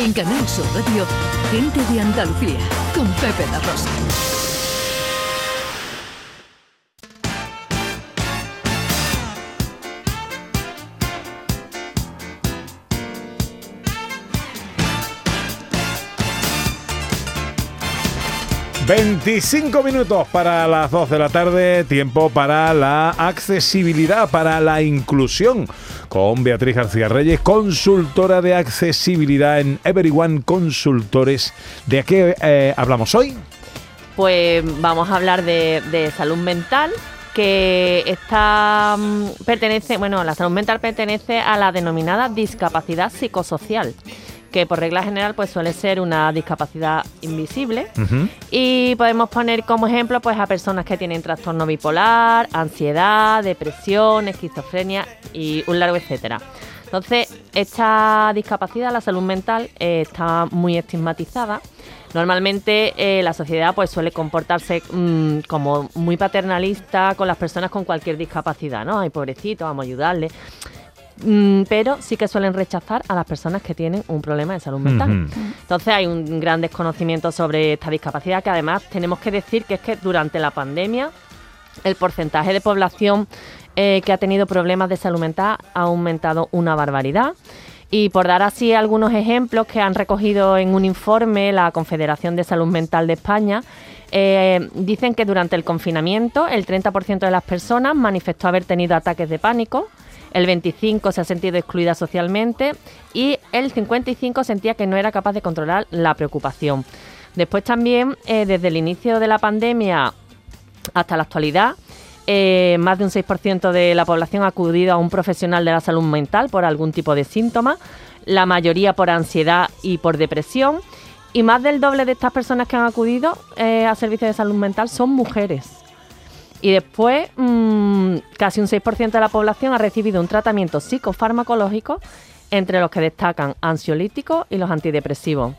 En Canal Sur Radio, Gente de Andalucía, con Pepe La Rosa. ...25 minutos para las 2 de la tarde... ...tiempo para la accesibilidad, para la inclusión con Beatriz García Reyes, consultora de accesibilidad en Everyone Consultores. ¿De qué eh, hablamos hoy? Pues vamos a hablar de, salud mental que está mm, pertenece, bueno, la salud mental pertenece a la denominada discapacidad psicosocial que por regla general pues suele ser una discapacidad invisible y podemos poner como ejemplo pues a personas que tienen trastorno bipolar, ansiedad, depresión, esquizofrenia y un largo etcétera. Entonces, esta discapacidad, la salud mental, eh, está muy estigmatizada. Normalmente eh, la sociedad pues suele comportarse mm, como muy paternalista con las personas con cualquier discapacidad, ¿no? Ay, pobrecito, vamos a ayudarle. Mm, pero sí que suelen rechazar a las personas que tienen un problema de salud mental. Entonces hay un gran desconocimiento sobre esta discapacidad que además tenemos que decir que es que durante la pandemia el porcentaje de población eh, que ha tenido problemas de salud mental ha aumentado una barbaridad. Y por dar así algunos ejemplos que han recogido en un informe la Confederación de Salud Mental de España, eh, dicen que durante el confinamiento el 30% de las personas manifestó haber tenido ataques de pánico, el 25 se ha sentido excluida socialmente y el 55 sentía que no era capaz de controlar la preocupación. Después también, eh, desde el inicio de la pandemia hasta la actualidad, eh, más de un 6% de la población ha acudido a un profesional de la salud mental por algún tipo de síntoma, la mayoría por ansiedad y por depresión, y más del doble de estas personas que han acudido eh, a servicios de salud mental son mujeres. Y después, mm, casi un 6% de la población ha recibido un tratamiento psicofarmacológico, entre los que destacan ansiolíticos y los antidepresivos.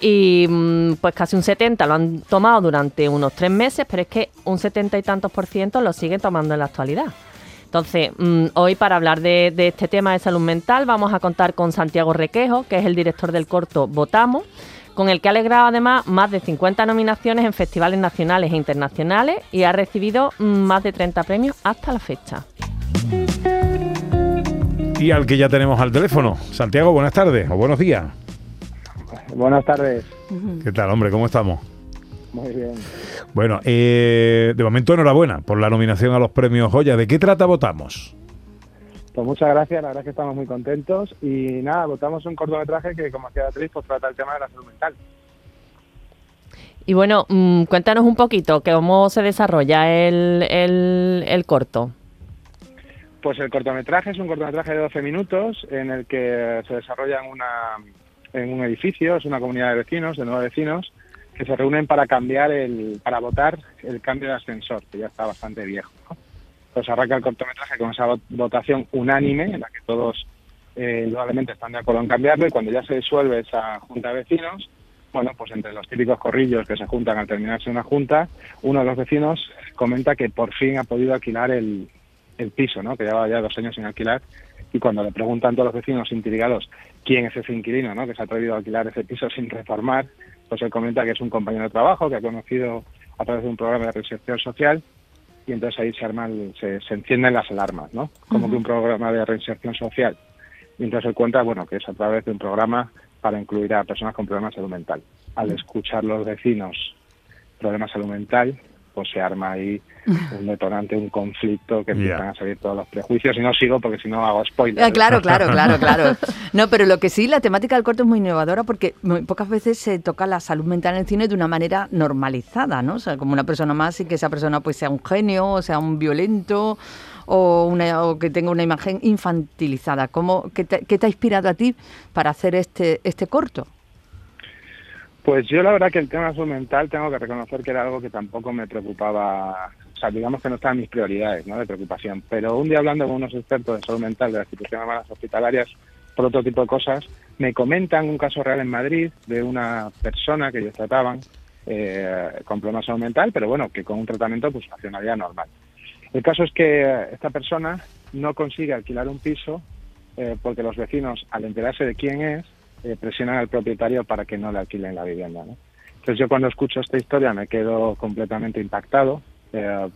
Y mm, pues casi un 70 lo han tomado durante unos tres meses, pero es que un 70 y tantos por ciento lo siguen tomando en la actualidad. Entonces, mm, hoy para hablar de, de, este tema de salud mental vamos a contar con Santiago Requejo, que es el director del corto Votamos, con el que ha logrado además más de 50 nominaciones en festivales nacionales e internacionales y ha recibido más de 30 premios hasta la fecha. Y al que ya tenemos al teléfono. Santiago, buenas tardes o buenos días. Buenas tardes. ¿Qué tal, hombre? ¿Cómo estamos? Muy bien. Bueno, eh, de momento enhorabuena por la nominación a los premios Joya. ¿De qué trata Votamos? Pues muchas gracias, la verdad es que estamos muy contentos y nada, votamos un cortometraje que, como hacía Beatriz, pues trata el tema de la salud mental. Y bueno, mm, cuéntanos un poquito cómo se desarrolla el, el, corto. Pues el cortometraje es un cortometraje de 12 minutos en el que se desarrolla en, una, en un edificio, es una comunidad de vecinos, de nueve vecinos, que se reúnen para cambiar el, para votar el cambio de ascensor, que ya está bastante viejo. ¿no? Pues arranca el cortometraje con esa votación unánime en la que todos eh, están de acuerdo en cambiarlo y cuando ya se disuelve esa junta de vecinos, bueno, pues entre los típicos corrillos que se juntan al terminarse una junta, uno de los vecinos comenta que por fin ha podido alquilar el, el piso, ¿no? Que llevaba ya dos años sin alquilar y cuando le preguntan todos los vecinos intrigados quién es ese inquilino, ¿no? Que se ha atrevido a alquilar ese piso sin reformar, pues él comenta que es un compañero de trabajo que ha conocido a través de un programa de reinserción social y entonces ahí se arman, se, encienden las alarmas, ¿no? Como que un programa de reinserción social. Y entonces él cuenta, bueno, que es a través de un programa para incluir a personas con problemas de salud mental. Al escuchar los vecinos problemas de salud mental, pues se arma ahí un detonante, un conflicto que empiezan a salir todos los prejuicios y no sigo porque si no hago spoilers. Ah, claro, claro, claro, claro. No, pero lo que sí, la temática del corto es muy innovadora porque pocas veces se toca la salud mental en el cine de una manera normalizada, ¿no? O sea, como una persona más y que esa persona pues sea un genio, o sea un violento o, una, o que tenga una imagen infantilizada. ¿Cómo, qué, te, ¿Qué te ha inspirado a ti para hacer este, este corto? Pues yo la verdad que el tema de salud mental tengo que reconocer que era algo que tampoco me preocupaba, o sea, digamos que no estaba en mis prioridades ¿no? de preocupación, pero un día hablando con unos expertos de salud mental de las instituciones humanas hospitalarias por otro tipo de cosas, me comentan un caso real en Madrid de una persona que ellos trataban eh, con problemas de salud mental, pero bueno, que con un tratamiento pues funcionaría normal. El caso es que esta persona no consigue alquilar un piso eh, porque los vecinos, al enterarse de quién es, eh, presionan al propietario para que no le alquilen la vivienda. ¿no? Entonces yo cuando escucho esta historia me quedo completamente impactado eh,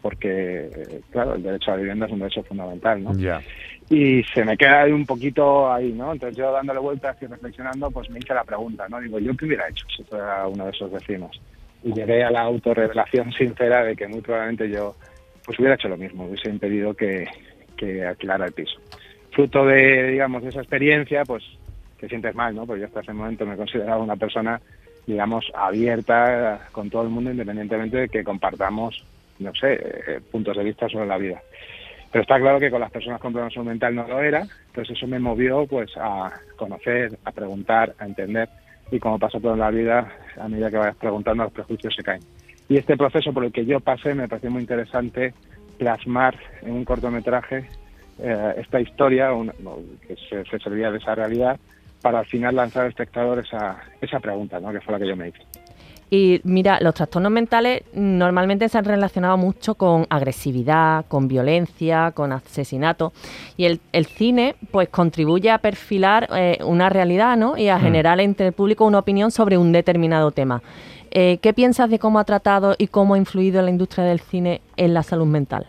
porque, claro, el derecho a la vivienda es un derecho fundamental, ¿no? Ya. Y se me queda ahí un poquito ahí, ¿no? Entonces yo dándole vueltas y reflexionando, pues me hice la pregunta, ¿no? Digo, ¿yo qué hubiera hecho si fuera uno de esos vecinos? Y llegué a la autorrevelación sincera de que muy probablemente yo pues hubiera hecho lo mismo, hubiese impedido que, que alquilara el piso. Fruto de, digamos, de esa experiencia, pues te sientes mal, ¿no? Porque yo hasta ese momento me consideraba una persona, digamos, abierta con todo el mundo, independientemente de que compartamos, no sé, eh, puntos de vista sobre la vida. Pero está claro que con las personas con problemas mental no lo era, entonces eso me movió pues a conocer, a preguntar, a entender y como pasa todo en la vida, a medida que vayas preguntando los prejuicios se caen. Y este proceso por el que yo pasé me pareció muy interesante plasmar en un cortometraje eh, esta historia un- no, que se servía de esa realidad para al final lanzar al espectador esa, esa pregunta, ¿no? que fue la que yo me hice. Y mira, los trastornos mentales normalmente se han relacionado mucho con agresividad, con violencia, con asesinato. Y el, el cine pues contribuye a perfilar eh, una realidad ¿no? y a generar entre el público una opinión sobre un determinado tema. Eh, ¿Qué piensas de cómo ha tratado y cómo ha influido la industria del cine en la salud mental?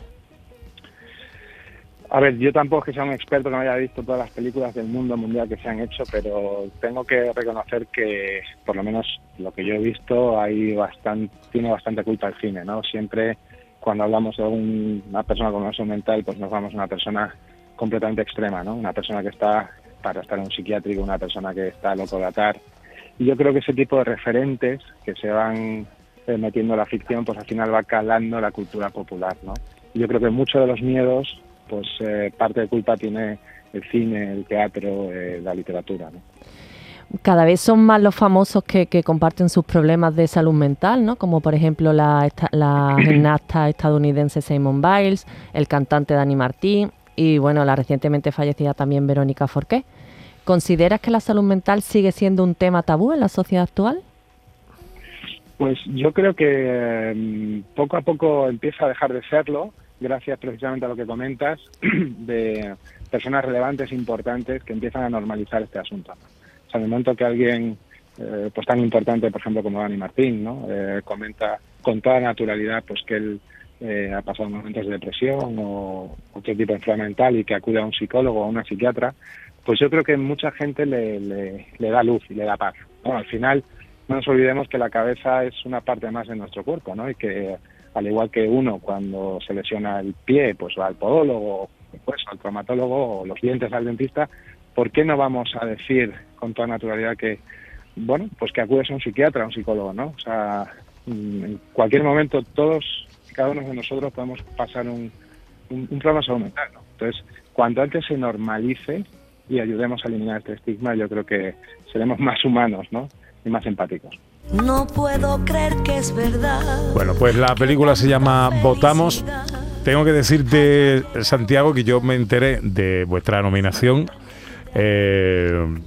A ver, yo tampoco es que sea un experto que no haya visto todas las películas del mundo mundial que se han hecho, pero tengo que reconocer que, por lo menos lo que yo he visto, hay bastante, tiene bastante culpa el cine, ¿no? Siempre cuando hablamos de un- una persona con una salud mental, pues nos vamos a una persona completamente extrema, ¿no? Una persona que está para estar en un psiquiátrico, una persona que está loco de atar. Y yo creo que ese tipo de referentes que se van eh, metiendo en la ficción, pues al final va calando la cultura popular, ¿no? Yo creo que muchos de los miedos pues eh, parte de culpa tiene el cine, el teatro, eh, la literatura. ¿no? Cada vez son más los famosos que, que comparten sus problemas de salud mental, ¿no? Como por ejemplo la, esta- la gimnasta estadounidense Simone Biles, el cantante Dani Martín y bueno, la recientemente fallecida también Verónica Forqué. ¿Consideras que la salud mental sigue siendo un tema tabú en la sociedad actual? Pues yo creo que mm, poco a poco empieza a dejar de serlo, gracias precisamente a lo que comentas, de personas relevantes, importantes, que empiezan a normalizar este asunto. O sea, en el momento que alguien eh, pues tan importante, por ejemplo, como Dani Martín, ¿no? Eh, comenta con toda naturalidad pues que él eh, ha pasado momentos de depresión o otro tipo de enfermedad mental y que acude a un psicólogo o a una psiquiatra, pues yo creo que mucha gente le, le, le da luz y le da paz. ¿no? Al final, no nos olvidemos que la cabeza es una parte más de nuestro cuerpo, ¿no? Y que al igual que uno cuando se lesiona el pie, pues va al podólogo, pues al traumatólogo o los dientes al dentista, ¿por qué no vamos a decir con toda naturalidad que, bueno, pues que acudes a un psiquiatra, a un psicólogo, ¿no? O sea, mm, en cualquier momento todos, cada uno de nosotros podemos pasar un, un, un problema salud mental, ¿no? Entonces, cuanto antes se normalice y ayudemos a eliminar este estigma, yo creo que seremos más humanos, ¿no? Y más empáticos. No puedo creer que es verdad. Bueno, pues la película se llama Votamos. Tengo que decirte, Santiago, que yo me enteré de vuestra nominación. eh,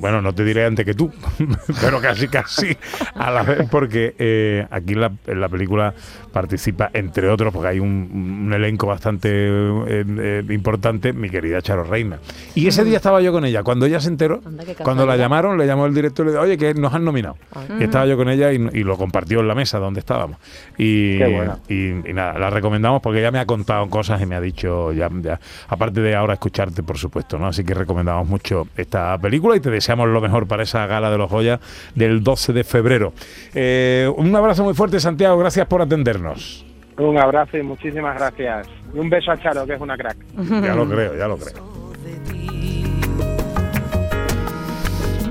bueno, no te diré antes que tú, pero casi, casi a la vez, porque eh, aquí en la, en la película participa, entre otros, porque hay un, un elenco bastante eh, eh, importante, mi querida Charo Reina. Y ese día estaba yo con ella. Cuando ella se enteró, cuando la llamaron, le llamó el director y le dijo, oye, que nos han nominado. Ah. Y estaba yo con ella y, y lo compartió en la mesa donde estábamos. Y, Qué bueno. y, y nada, la recomendamos porque ella me ha contado cosas y me ha dicho, ya, ya- aparte de ahora escucharte, por supuesto, ¿no? Así que recomendamos mucho esta película y te deseamos lo mejor para esa gala de los Goya del 12 de febrero. Eh, un abrazo muy fuerte, Santiago, gracias por atendernos. Un abrazo y muchísimas gracias. Y un beso a Charo, que es una crack. Ya lo creo, ya lo creo.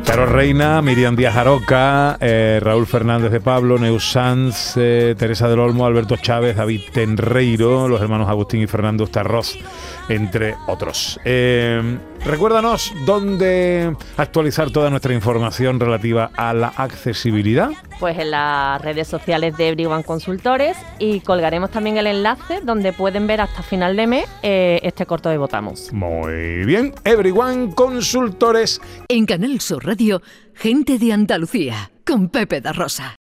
Charo Reina, Miriam Díaz Aroca, eh, Raúl Fernández de Pablo, Neus Sanz, eh, Teresa del Olmo, Alberto Chávez, David Tenreiro, los hermanos Agustín y Fernando Starroz, entre otros. Eh, recuérdanos dónde actualizar toda nuestra información relativa a la accesibilidad. Pues en las redes sociales de Everyone Consultores y colgaremos también el enlace donde pueden ver hasta final de mes eh, este corto de Votamos. Muy bien, Everyone Consultores En Canal Sur Radio, gente de Andalucía, con Pepe da Rosa.